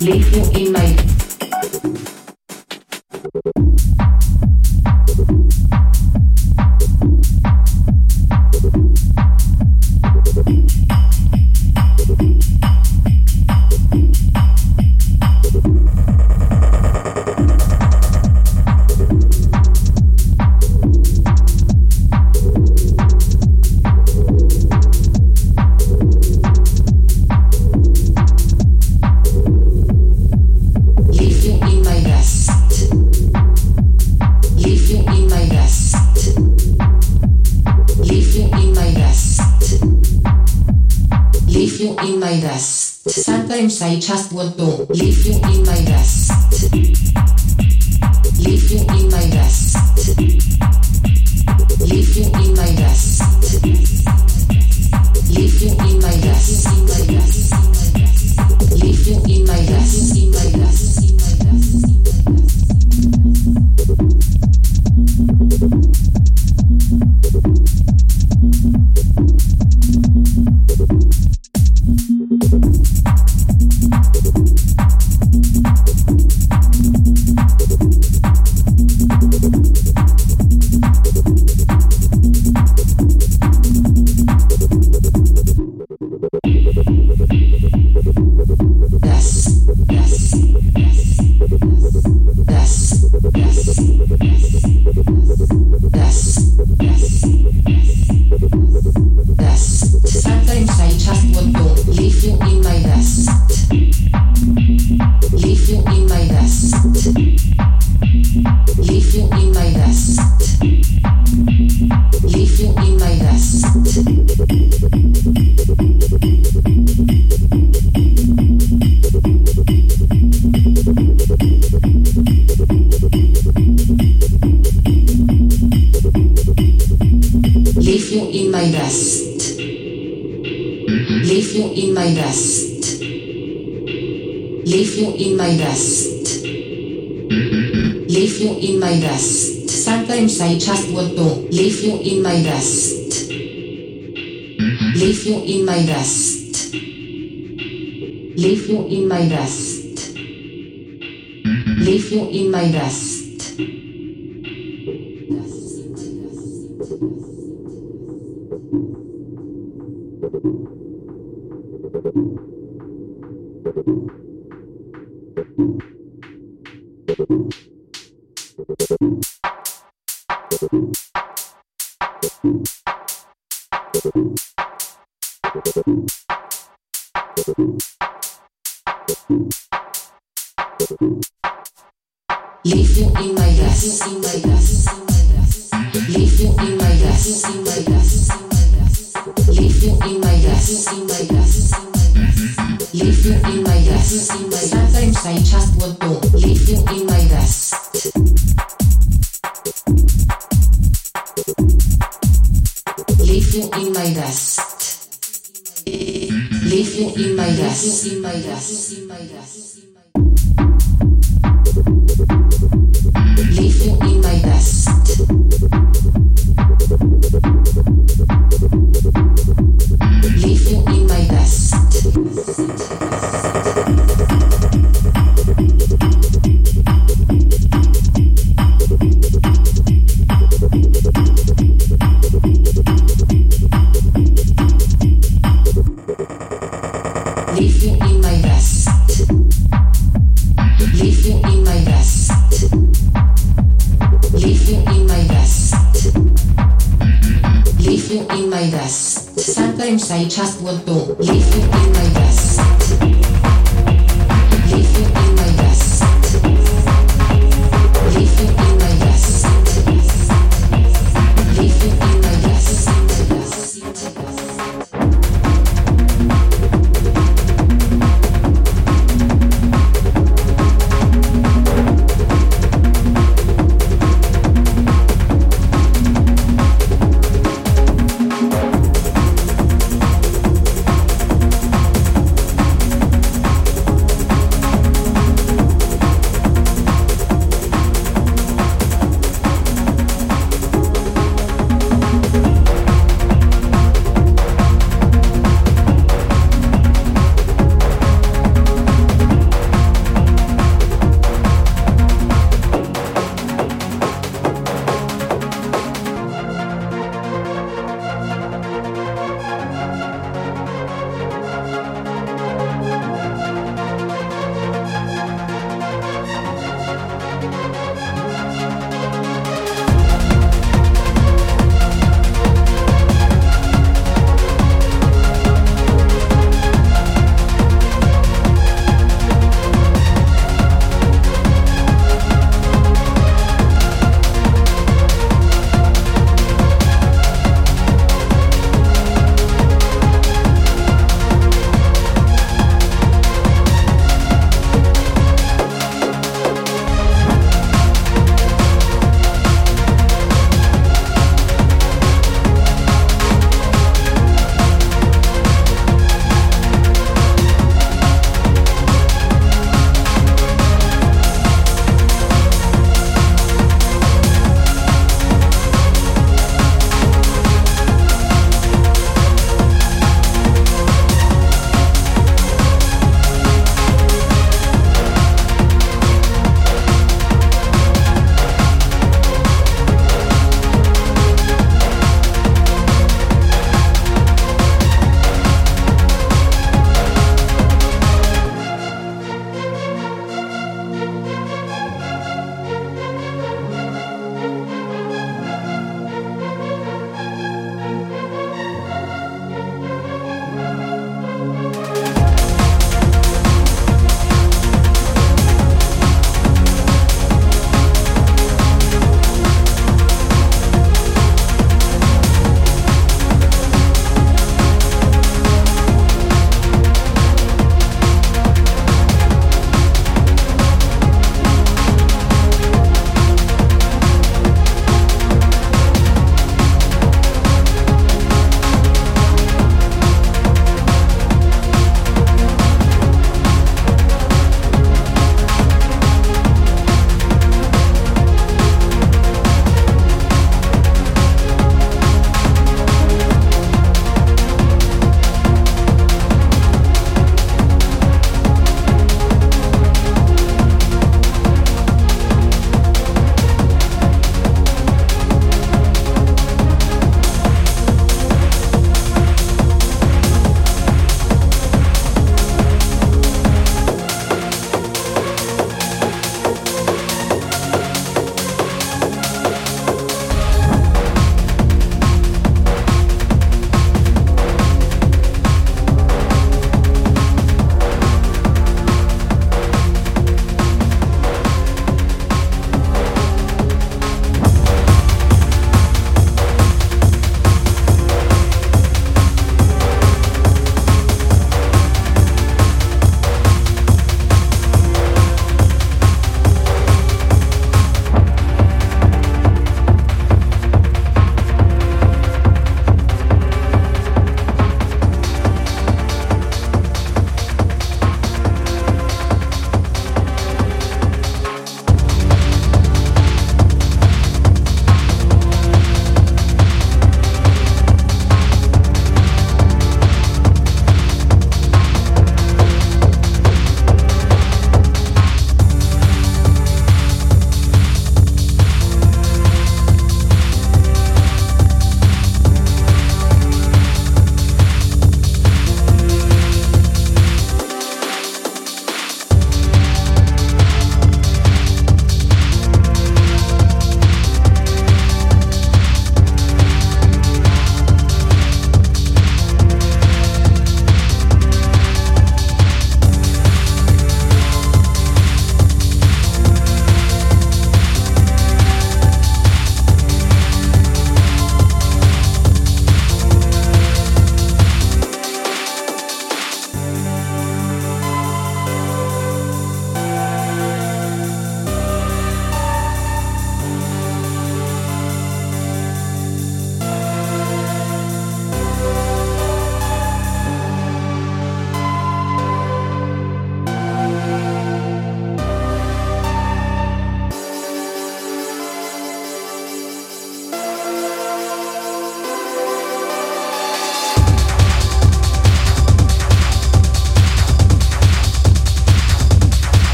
Leave you in my sair de Chastuan Dom Leave you in my glass, in my glass, leave in bailas. Sin bailas.